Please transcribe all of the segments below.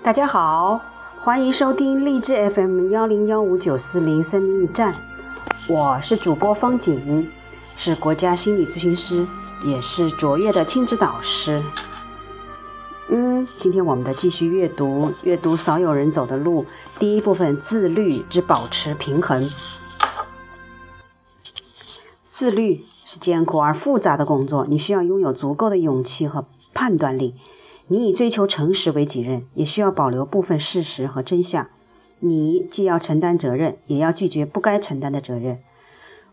大家好，欢迎收听励志 FM 幺零幺五九四零生命驿站，我是主播方景，是国家心理咨询师，也是卓越的亲子导师。嗯，今天我们的继续阅读，阅读少有人走的路，第一部分自律之保持平衡。自律是艰苦而复杂的工作，你需要拥有足够的勇气和判断力。你以追求诚实为己任，也需要保留部分事实和真相。你既要承担责任，也要拒绝不该承担的责任。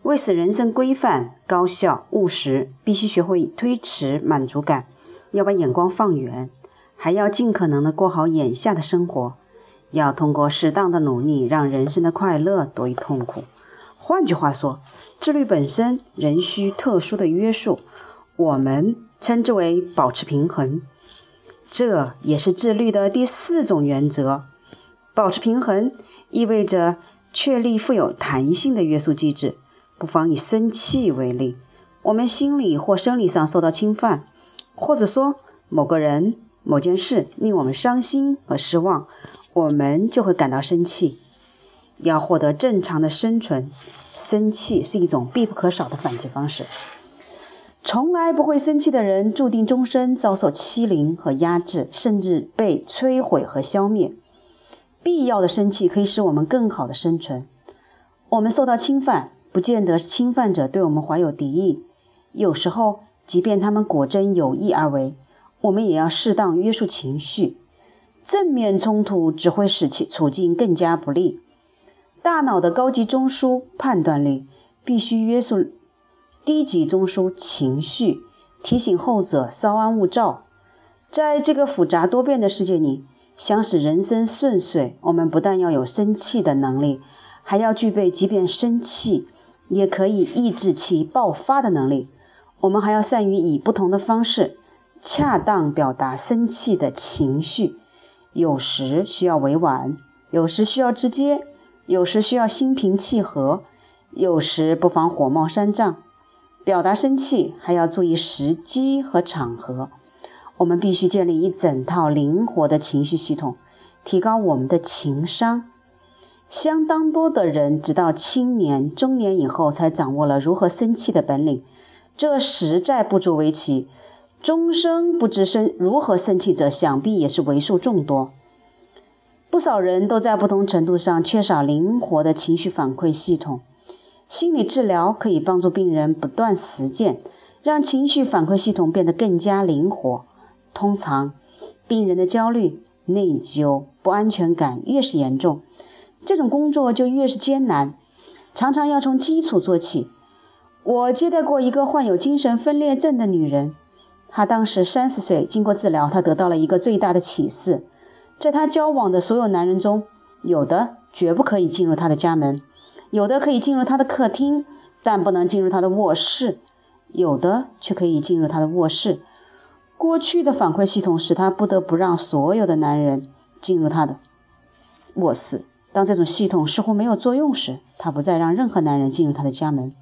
为使人生规范、高效、务实，必须学会推迟满足感，要把眼光放远，还要尽可能的过好眼下的生活。要通过适当的努力，让人生的快乐多于痛苦。换句话说，自律本身仍需特殊的约束，我们称之为保持平衡。这也是自律的第四种原则。保持平衡意味着确立富有弹性的约束机制。不妨以生气为例：我们心理或生理上受到侵犯，或者说某个人、某件事令我们伤心和失望，我们就会感到生气。要获得正常的生存，生气是一种必不可少的反击方式。从来不会生气的人，注定终身遭受欺凌和压制，甚至被摧毁和消灭。必要的生气可以使我们更好的生存。我们受到侵犯，不见得是侵犯者对我们怀有敌意。有时候，即便他们果真有意而为，我们也要适当约束情绪。正面冲突只会使其处境更加不利。大脑的高级中枢判断力必须约束。低级中枢情绪提醒后者稍安勿躁。在这个复杂多变的世界里，想使人生顺遂，我们不但要有生气的能力，还要具备即便生气也可以抑制其爆发的能力。我们还要善于以不同的方式恰当表达生气的情绪。有时需要委婉，有时需要直接，有时需要心平气和，有时不妨火冒三丈。表达生气还要注意时机和场合。我们必须建立一整套灵活的情绪系统，提高我们的情商。相当多的人直到青年、中年以后才掌握了如何生气的本领，这实在不足为奇。终生不知生如何生气者，想必也是为数众多。不少人都在不同程度上缺少灵活的情绪反馈系统。心理治疗可以帮助病人不断实践，让情绪反馈系统变得更加灵活。通常，病人的焦虑、内疚、不安全感越是严重，这种工作就越是艰难，常常要从基础做起。我接待过一个患有精神分裂症的女人，她当时三十岁，经过治疗，她得到了一个最大的启示：在她交往的所有男人中，有的绝不可以进入她的家门。有的可以进入他的客厅，但不能进入他的卧室；有的却可以进入他的卧室。过去的反馈系统使他不得不让所有的男人进入他的卧室。当这种系统似乎没有作用时，他不再让任何男人进入他的家门。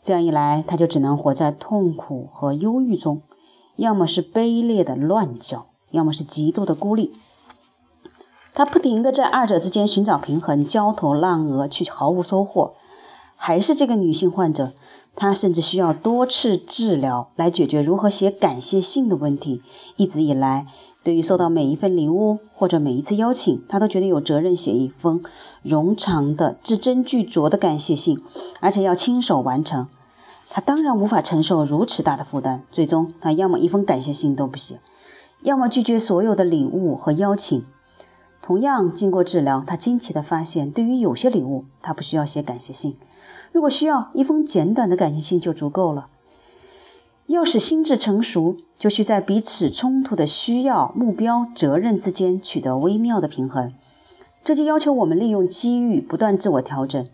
这样一来，他就只能活在痛苦和忧郁中，要么是卑劣的乱叫，要么是极度的孤立。他不停地在二者之间寻找平衡，焦头烂额，却毫无收获。还是这个女性患者，她甚至需要多次治疗来解决如何写感谢信的问题。一直以来，对于收到每一份礼物或者每一次邀请，她都觉得有责任写一封冗长的、字斟句酌的感谢信，而且要亲手完成。她当然无法承受如此大的负担，最终她要么一封感谢信都不写，要么拒绝所有的礼物和邀请。同样，经过治疗，他惊奇地发现，对于有些礼物，他不需要写感谢信；如果需要，一封简短的感谢信就足够了。要使心智成熟，就需在彼此冲突的需要、目标、责任之间取得微妙的平衡。这就要求我们利用机遇，不断自我调整。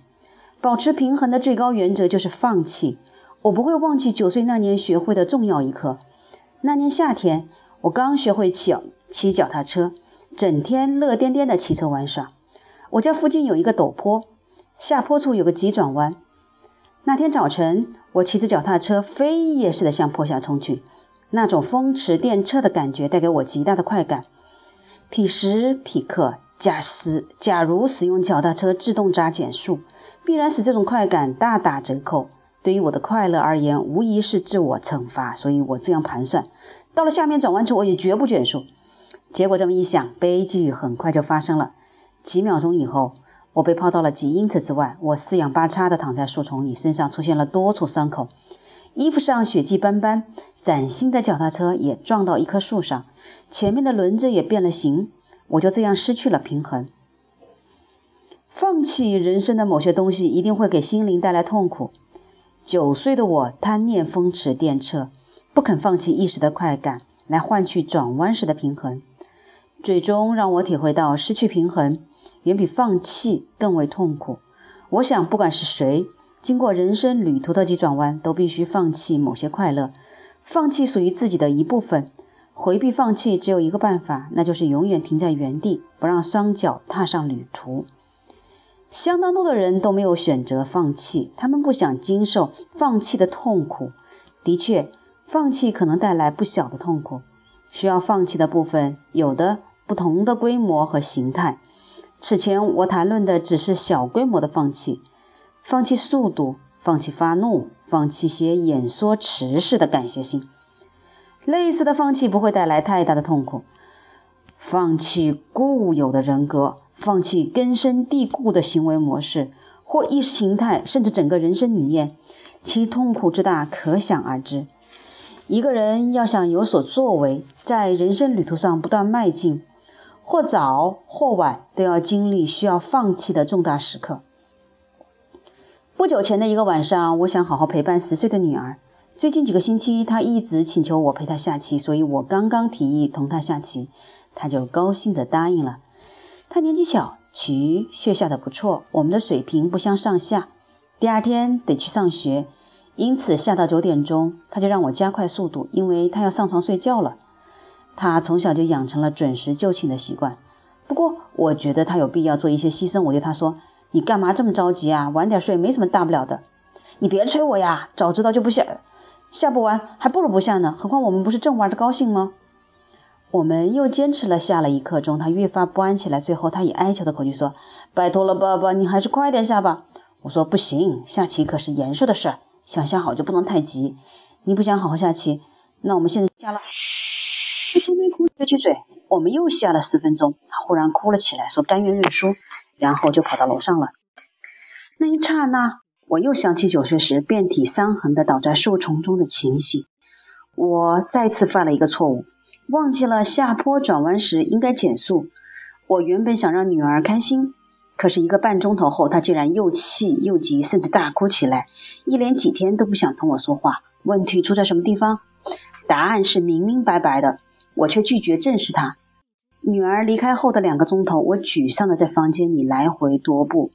保持平衡的最高原则就是放弃。我不会忘记九岁那年学会的重要一课。那年夏天，我刚学会骑骑脚踏车。整天乐颠颠地骑车玩耍。我家附近有一个陡坡，下坡处有个急转弯。那天早晨，我骑着脚踏车飞也似的向坡下冲去，那种风驰电掣的感觉带给我极大的快感。彼时彼刻，假使假如使用脚踏车自动闸减速，必然使这种快感大打折扣。对于我的快乐而言，无疑是自我惩罚。所以我这样盘算：到了下面转弯处，我也绝不减速。结果这么一想，悲剧很快就发生了。几秒钟以后，我被抛到了几英尺之外，我四仰八叉地躺在树丛里，身上出现了多处伤口，衣服上血迹斑斑。崭新的脚踏车也撞到一棵树上，前面的轮子也变了形。我就这样失去了平衡。放弃人生的某些东西，一定会给心灵带来痛苦。九岁的我贪念风驰电掣，不肯放弃一时的快感，来换取转弯时的平衡，最终让我体会到失去平衡远比放弃更为痛苦。我想，不管是谁，经过人生旅途的急转弯，都必须放弃某些快乐，放弃属于自己的一部分。回避放弃只有一个办法，那就是永远停在原地，不让双脚踏上旅途。相当多的人都没有选择放弃，他们不想经受放弃的痛苦。的确，放弃可能带来不小的痛苦。需要放弃的部分有的不同的规模和形态。此前我谈论的只是小规模的放弃：放弃速度，放弃发怒，放弃些演说词式的感谢信。类似的放弃不会带来太大的痛苦。放弃固有的人格。放弃根深蒂固的行为模式或意识形态，甚至整个人生理念，其痛苦之大可想而知。一个人要想有所作为，在人生旅途上不断迈进，或早或晚都要经历需要放弃的重大时刻。不久前的一个晚上，我想好好陪伴十岁的女儿。最近几个星期，她一直请求我陪她下棋，所以我刚刚提议同她下棋，她就高兴地答应了。她年纪小，棋却下得不错，我们的水平不相上下。第二天得去上学，因此下到九点钟，他就让我加快速度，因为他要上床睡觉了。他从小就养成了准时就寝的习惯。不过，我觉得他有必要做一些牺牲。我对他说：“你干嘛这么着急啊？晚点睡没什么大不了的。你别催我呀，早知道就不下，下不完还不如不下呢。何况我们不是正玩的高兴吗？”我们又坚持了下了一刻钟，他越发不安起来。最后，他以哀求的口气说：“拜托了，爸爸，你还是快点下吧。”我说：“不行，下棋可是严肃的事儿，想下好就不能太急。你不想好好下棋，那我们现在下了。”他愁眉哭撅起嘴。我们又下了十分钟，他忽然哭了起来，说：“甘愿认输。”然后就跑到楼上了。那一刹那，我又想起九岁时遍体伤痕的倒在树丛中的情形。我再次犯了一个错误。忘记了下坡转弯时应该减速。我原本想让女儿开心，可是一个半钟头后，她竟然又气又急，甚至大哭起来，一连几天都不想同我说话。问题出在什么地方？答案是明明白白的，我却拒绝正视他。女儿离开后的两个钟头，我沮丧的在房间里来回踱步，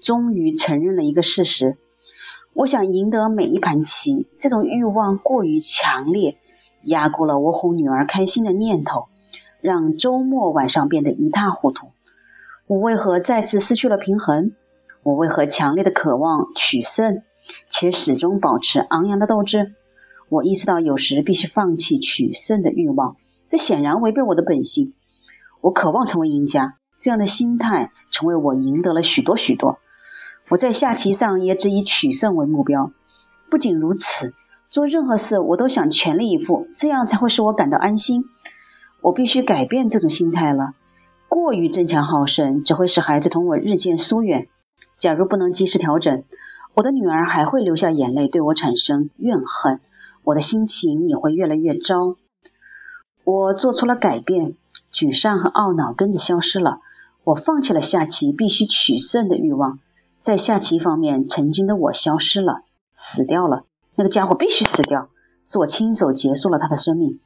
终于承认了一个事实：我想赢得每一盘棋，这种欲望过于强烈。压过了我哄女儿开心的念头，让周末晚上变得一塌糊涂。我为何再次失去了平衡？我为何强烈的渴望取胜，且始终保持昂扬的斗志？我意识到有时必须放弃取胜的欲望，这显然违背我的本性。我渴望成为赢家，这样的心态成为我赢得了许多许多。我在下棋上也只以取胜为目标。不仅如此。做任何事，我都想全力以赴，这样才会使我感到安心。我必须改变这种心态了。过于争强好胜，只会使孩子同我日渐疏远。假如不能及时调整，我的女儿还会流下眼泪，对我产生怨恨。我的心情也会越来越糟。我做出了改变，沮丧和懊恼跟着消失了。我放弃了下棋必须取胜的欲望。在下棋方面，曾经的我消失了，死掉了。那个家伙必须死掉，是我亲手结束了他的生命。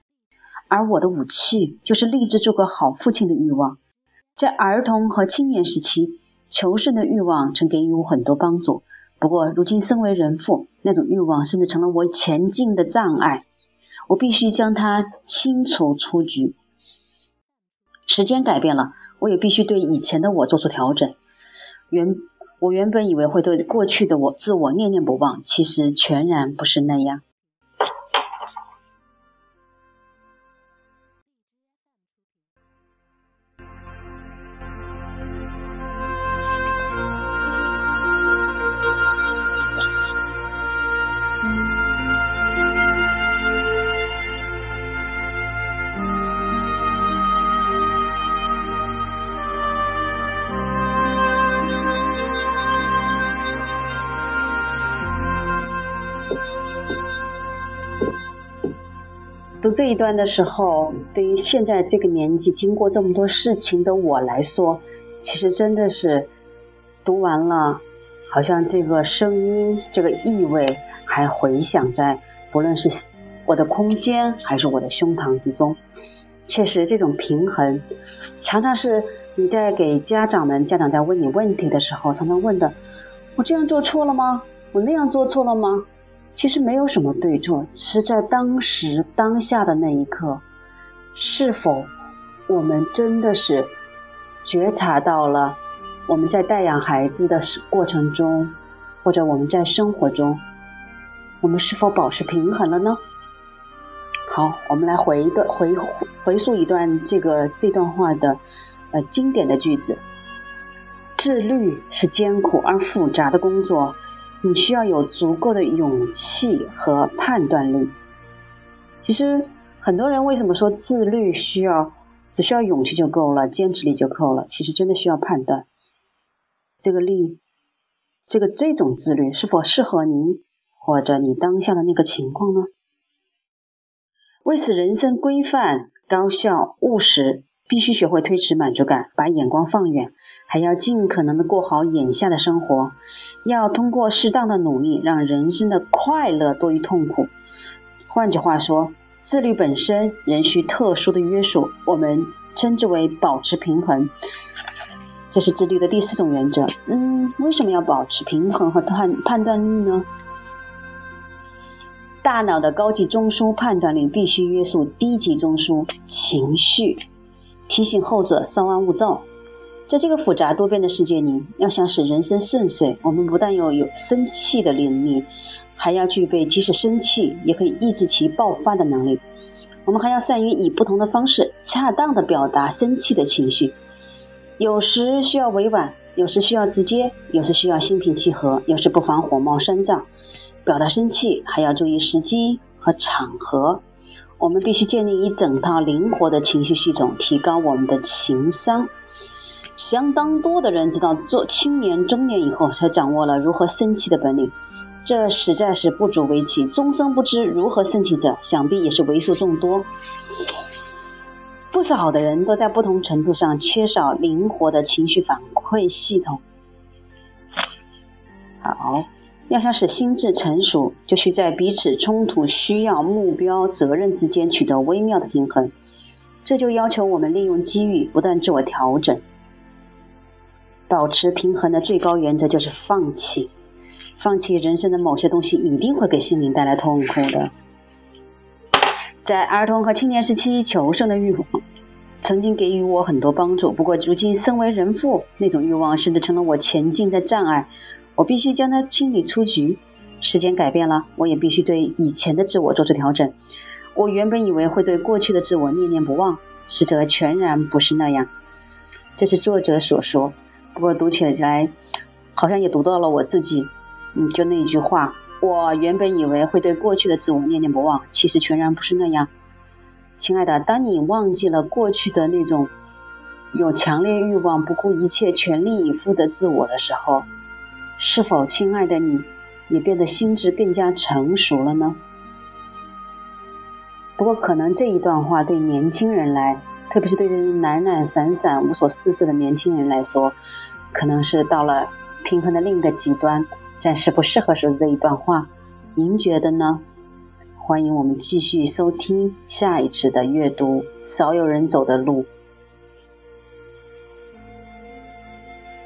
而我的武器就是立志做个好父亲的欲望。在儿童和青年时期，求胜的欲望曾给予我很多帮助。不过，如今身为人父，那种欲望甚至成了我前进的障碍。我必须将它清除出局。时间改变了，我也必须对以前的我做出调整。原。我原本以为会对过去的我自我念念不忘，其实全然不是那样。读这一段的时候，对于现在这个年纪、经过这么多事情的我来说，其实真的是读完了，好像这个声音、这个意味还回响在，不论是我的空间还是我的胸膛之中。确实，这种平衡常常是你在给家长们、家长在问你问题的时候，常常问的：我这样做错了吗？我那样做错了吗？其实没有什么对错，只是在当时当下的那一刻，是否我们真的是觉察到了我们在带养孩子的过程中，或者我们在生活中，我们是否保持平衡了呢？好，我们来回一段回回溯一段这个这段话的呃经典的句子：自律是艰苦而复杂的工作。你需要有足够的勇气和判断力。其实很多人为什么说自律需要只需要勇气就够了，坚持力就够了？其实真的需要判断，这个力，这个这种自律是否适合您或者你当下的那个情况呢？为此，人生规范、高效、务实。必须学会推迟满足感，把眼光放远，还要尽可能的过好眼下的生活。要通过适当的努力，让人生的快乐多于痛苦。换句话说，自律本身仍需特殊的约束，我们称之为保持平衡。这是自律的第四种原则。嗯，为什么要保持平衡和判判断力呢？大脑的高级中枢判断力必须约束低级中枢情绪。提醒后者稍安勿躁。在这个复杂多变的世界里，要想使人生顺遂，我们不但要有生气的能力，还要具备即使生气也可以抑制其爆发的能力。我们还要善于以不同的方式恰当的表达生气的情绪。有时需要委婉，有时需要直接，有时需要心平气和，有时不妨火冒三丈。表达生气还要注意时机和场合。我们必须建立一整套灵活的情绪系统，提高我们的情商。相当多的人知道做青年、中年以后才掌握了如何生气的本领，这实在是不足为奇。终生不知如何生气者，想必也是为数众多。不少的人都在不同程度上缺少灵活的情绪反馈系统。好。要想使心智成熟，就需在彼此冲突、需要、目标、责任之间取得微妙的平衡。这就要求我们利用机遇，不断自我调整。保持平衡的最高原则就是放弃。放弃人生的某些东西，一定会给心灵带来痛苦的。在儿童和青年时期，求胜的欲望曾经给予我很多帮助。不过，如今身为人父，那种欲望甚至成了我前进的障碍。我必须将它清理出局。时间改变了，我也必须对以前的自我做出调整。我原本以为会对过去的自我念念不忘，实则全然不是那样。这是作者所说。不过读起来好像也读到了我自己。嗯，就那一句话，我原本以为会对过去的自我念念不忘，其实全然不是那样。亲爱的，当你忘记了过去的那种有强烈欲望、不顾一切、全力以赴的自我的时候，是否，亲爱的你，也变得心智更加成熟了呢？不过，可能这一段话对年轻人来，特别是对懒懒散散、无所事事的年轻人来说，可能是到了平衡的另一个极端，暂时不适合说这一段话。您觉得呢？欢迎我们继续收听下一次的阅读《少有人走的路》。